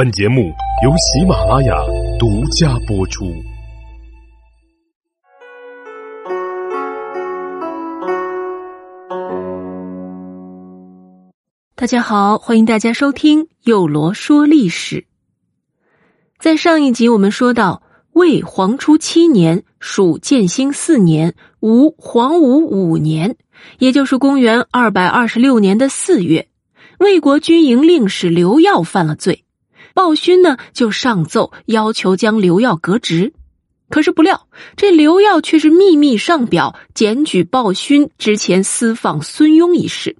本节目由喜马拉雅独家播出。大家好，欢迎大家收听幼罗说历史。在上一集我们说到，魏黄初七年，属建兴四年，吴黄武五年，也就是公元二百二十六年的四月，魏国军营令史刘耀犯了罪，鲍勋呢就上奏要求将刘耀革职。可是不料，这刘耀却是秘密上表检举鲍勋之前私访孙庸一事。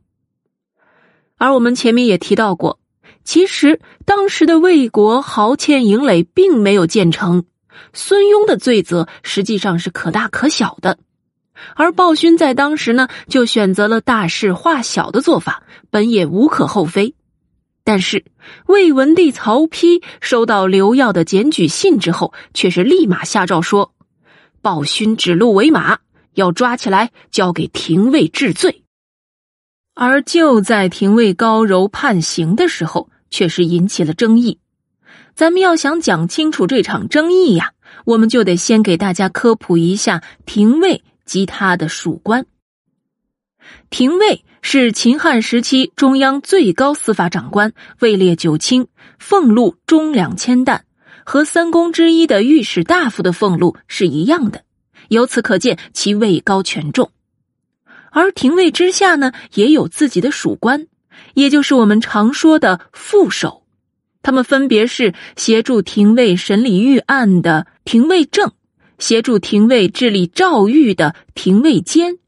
而我们前面也提到过，其实当时的魏国豪欠营垒并没有建成，孙庸的罪责实际上是可大可小的，而鲍勋在当时呢就选择了大事化小的做法，本也无可厚非。但是魏文帝曹丕收到刘耀的检举信之后，却是立马下诏说，鲍勋指鹿为马，要抓起来交给廷尉治罪。而就在廷尉高柔判刑的时候，却是引起了争议。咱们要想讲清楚这场争议呀，我们就得先给大家科普一下廷尉及他的属官。廷尉是秦汉时期中央最高司法长官，位列九卿，俸禄中两千担，和三公之一的御史大夫的俸禄是一样的。由此可见，其位高权重。而廷尉之下呢，也有自己的属官，也就是我们常说的副手。他们分别是协助廷尉审理御案的廷尉正，协助廷尉治理诏狱的廷尉监，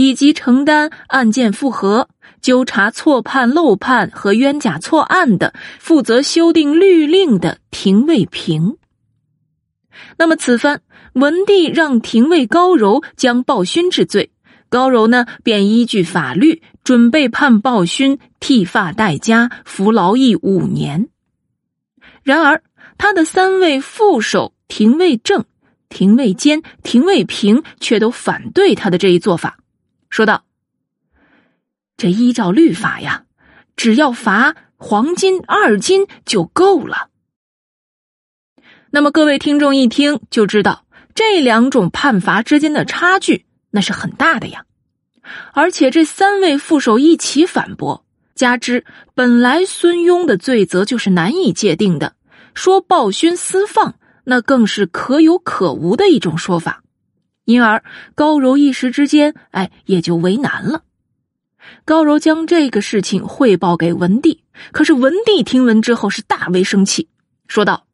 以及承担案件复核、纠察错判、漏判和冤假错案的、负责修订律令的廷尉平。那么此番文帝让廷尉高柔将暴勋治罪。高柔呢，便依据法律准备判鲍勋剃发代家服劳役五年。然而，他的三位副手廷尉正、廷尉监、廷尉平却都反对他的这一做法，说道：“这依照律法呀，只要罚黄金二斤就够了。”那么，各位听众一听就知道，这两种判罚之间的差距。那是很大的呀，而且这三位副手一起反驳，加之本来孙庸的罪责就是难以界定的，说暴勋私放，那更是可有可无的一种说法，因而高柔一时之间，哎，也就为难了。高柔将这个事情汇报给文帝，可是文帝听闻之后是大为生气，说道：“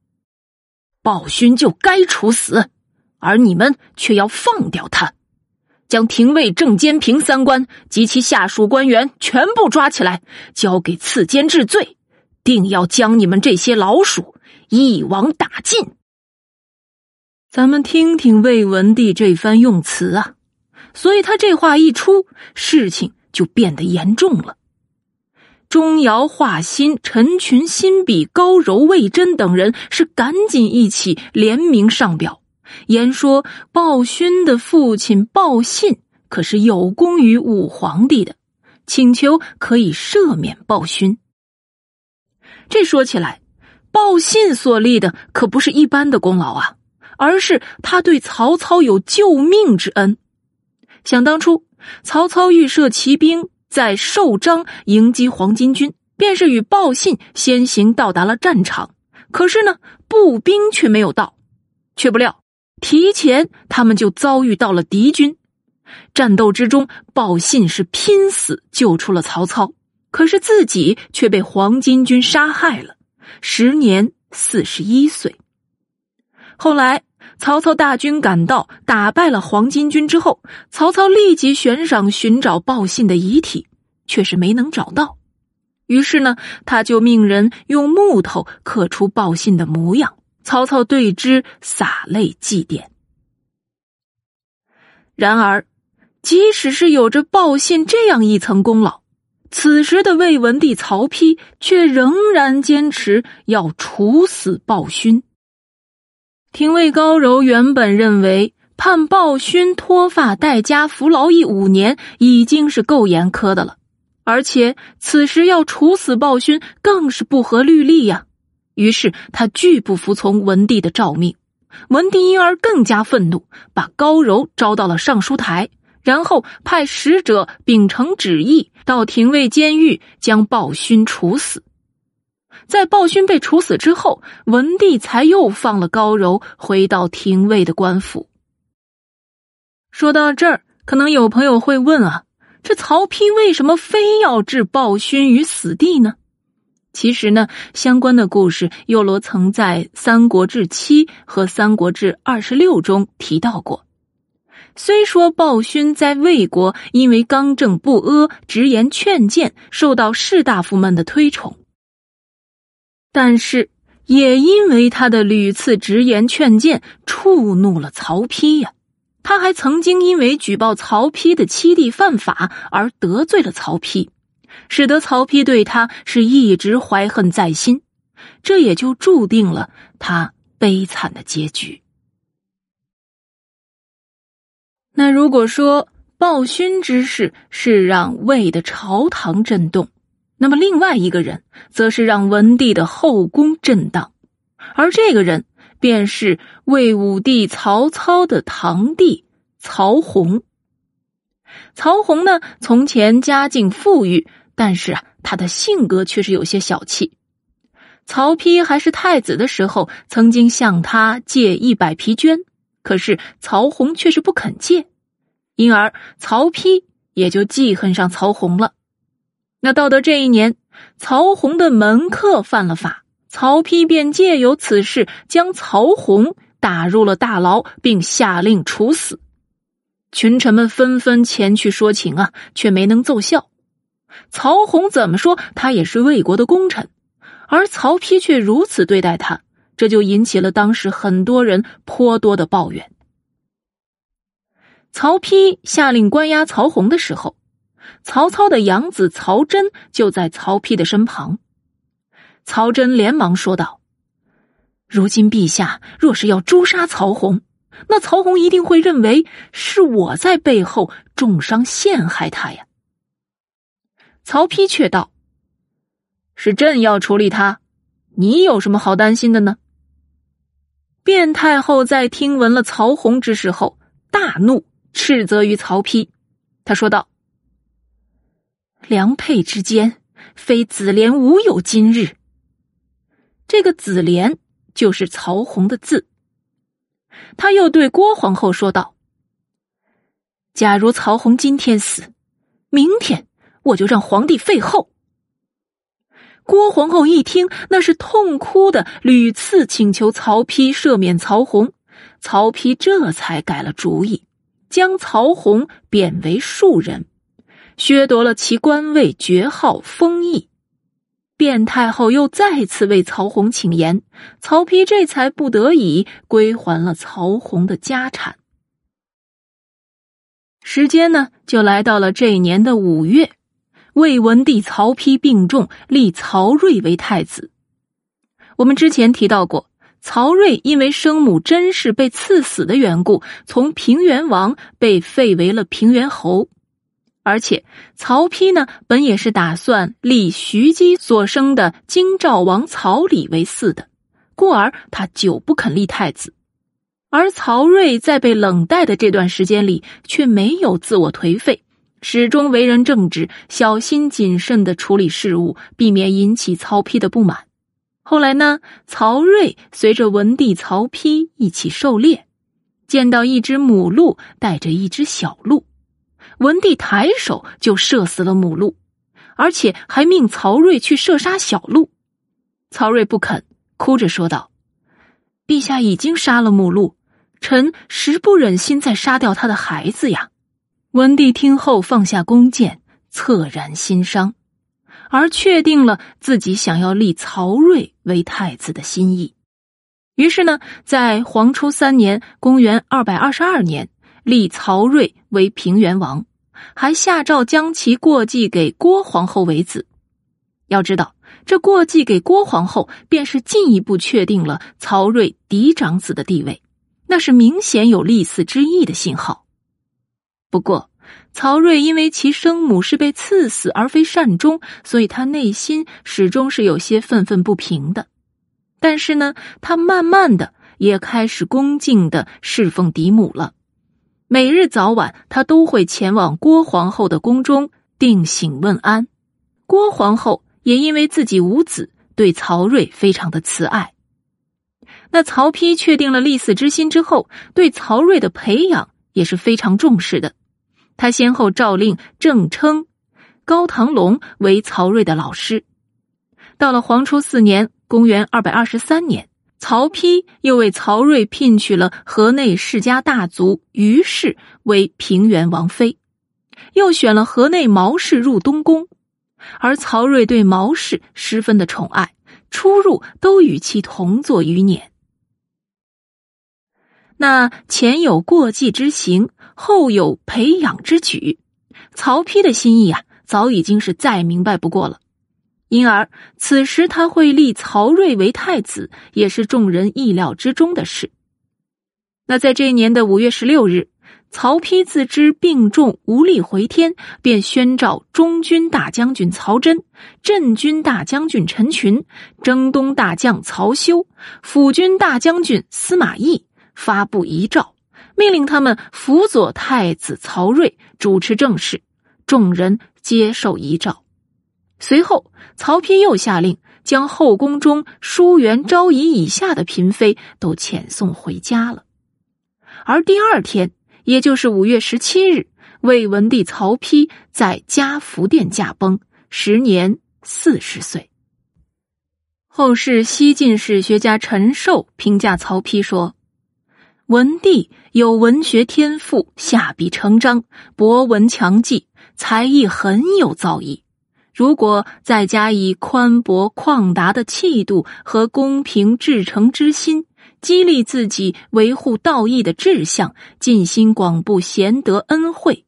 鲍勋就该处死，而你们却要放掉他。”将廷尉正监平三官及其下属官员全部抓起来，交给赐监治罪，定要将你们这些老鼠一网打尽。咱们听听魏文帝这番用词啊，所以他这话一出，事情就变得严重了。钟繇、华歆、陈群、辛比、高柔、魏征等人是赶紧一起联名上表。言说鲍勋的父亲鲍信可是有功于武皇帝的，请求可以赦免鲍勋。这说起来，鲍信所立的可不是一般的功劳啊，而是他对曹操有救命之恩。想当初，曹操预设骑兵在寿张迎击黄巾军，便是与鲍信先行到达了战场，可是呢，步兵却没有到，却不料。提前，他们就遭遇到了敌军。战斗之中，鲍信是拼死救出了曹操，可是自己却被黄巾军杀害了，时年四十一岁。后来，曹操大军赶到，打败了黄巾军之后，曹操立即悬赏寻找鲍信的遗体，却是没能找到。于是呢，他就命人用木头刻出鲍信的模样。曹操对之洒泪祭奠。然而，即使是有着鲍信这样一层功劳，此时的魏文帝曹丕却仍然坚持要处死鲍勋。廷尉高柔原本认为判鲍勋脱发代家服劳役五年已经是够严苛的了，而且此时要处死鲍勋更是不合律例呀。于是他拒不服从文帝的诏命。文帝因而更加愤怒，把高柔招到了尚书台，然后派使者秉承旨意到廷尉监狱将鲍勋处死。在暴勋被处死之后，文帝才又放了高柔，回到廷尉的官府。说到这儿，可能有朋友会问啊，这曹丕为什么非要置暴勋于死地呢？其实呢，相关的故事，幼罗曾在《三国志七》和《三国志二十六》中提到过。虽说鲍勋在魏国因为刚正不阿、直言劝谏，受到士大夫们的推崇，但是也因为他的屡次直言劝谏，触怒了曹丕呀。他还曾经因为举报曹丕的七弟犯法而得罪了曹丕。使得曹丕对他是一直怀恨在心，这也就注定了他悲惨的结局。那如果说暴勋之事是让魏的朝堂震动，那么另外一个人则是让文帝的后宫震荡，而这个人便是魏武帝曹操的堂弟曹洪。曹洪呢，从前家境富裕。但是啊，他的性格却是有些小气。曹丕还是太子的时候，曾经向他借一百匹绢，可是曹洪却是不肯借，因而曹丕也就记恨上曹洪了。那到了这一年，曹洪的门客犯了法，曹丕便借由此事将曹洪打入了大牢，并下令处死。群臣们纷纷前去说情啊，却没能奏效。曹洪怎么说，他也是魏国的功臣，而曹丕却如此对待他，这就引起了当时很多人颇多的抱怨。曹丕下令关押曹洪的时候，曹操的养子曹真就在曹丕的身旁。曹真连忙说道：“如今陛下若是要诛杀曹洪，那曹洪一定会认为是我在背后重伤陷害他呀。”曹丕却道：“是朕要处理他，你有什么好担心的呢？”卞太后在听闻了曹洪之事后，大怒，斥责于曹丕。他说道：“良配之间，非子莲无有今日。”这个子莲就是曹洪的字。他又对郭皇后说道：“假如曹洪今天死，明天。”我就让皇帝废后。郭皇后一听，那是痛哭的，屡次请求曹丕赦免曹洪。曹丕这才改了主意，将曹洪贬为庶人，削夺了其官位、爵号、封邑。卞太后又再次为曹洪请言，曹丕这才不得已归还了曹洪的家产。时间呢，就来到了这年的五月。魏文帝曹丕病重，立曹睿为太子。我们之前提到过，曹睿因为生母甄氏被赐死的缘故，从平原王被废为了平原侯。而且曹丕呢，本也是打算立徐姬所生的京兆王曹李为嗣的，故而他久不肯立太子。而曹睿在被冷待的这段时间里，却没有自我颓废。始终为人正直，小心谨慎的处理事务，避免引起曹丕的不满。后来呢，曹睿随着文帝曹丕一起狩猎，见到一只母鹿带着一只小鹿，文帝抬手就射死了母鹿，而且还命曹睿去射杀小鹿。曹睿不肯，哭着说道：“陛下已经杀了母鹿，臣实不忍心再杀掉他的孩子呀。”文帝听后放下弓箭，恻然心伤，而确定了自己想要立曹睿为太子的心意。于是呢，在黄初三年（公元二百二十二年），立曹睿为平原王，还下诏将其过继给郭皇后为子。要知道，这过继给郭皇后，便是进一步确定了曹睿嫡长子的地位，那是明显有立嗣之意的信号。不过，曹睿因为其生母是被赐死而非善终，所以他内心始终是有些愤愤不平的。但是呢，他慢慢的也开始恭敬的侍奉嫡母了。每日早晚，他都会前往郭皇后的宫中定省问安。郭皇后也因为自己无子，对曹睿非常的慈爱。那曹丕确定了立嗣之心之后，对曹睿的培养也是非常重视的。他先后诏令郑称、高唐龙为曹睿的老师。到了黄初四年（公元二百二十三年），曹丕又为曹睿聘娶了河内世家大族于氏为平原王妃，又选了河内毛氏入东宫。而曹睿对毛氏十分的宠爱，出入都与其同坐于辇。那前有过继之行，后有培养之举，曹丕的心意啊，早已经是再明白不过了。因而此时他会立曹睿为太子，也是众人意料之中的事。那在这一年的五月十六日，曹丕自知病重无力回天，便宣召中军大将军曹真、镇军大将军陈群、征东大将曹休、辅军大将军司马懿。发布遗诏，命令他们辅佐太子曹睿主持政事，众人接受遗诏。随后，曹丕又下令将后宫中淑媛、昭仪以下的嫔妃都遣送回家了。而第二天，也就是五月十七日，魏文帝曹丕在嘉福殿驾崩，时年四十岁。后世西晋史学家陈寿评价曹丕说。文帝有文学天赋，下笔成章，博闻强记，才艺很有造诣。如果再加以宽博旷达的气度和公平至诚之心，激励自己维护道义的志向，尽心广布贤德恩惠，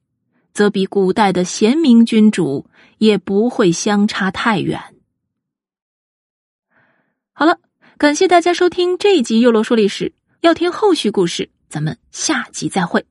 则比古代的贤明君主也不会相差太远。好了，感谢大家收听这一集《幼罗说历史》。要听后续故事，咱们下集再会。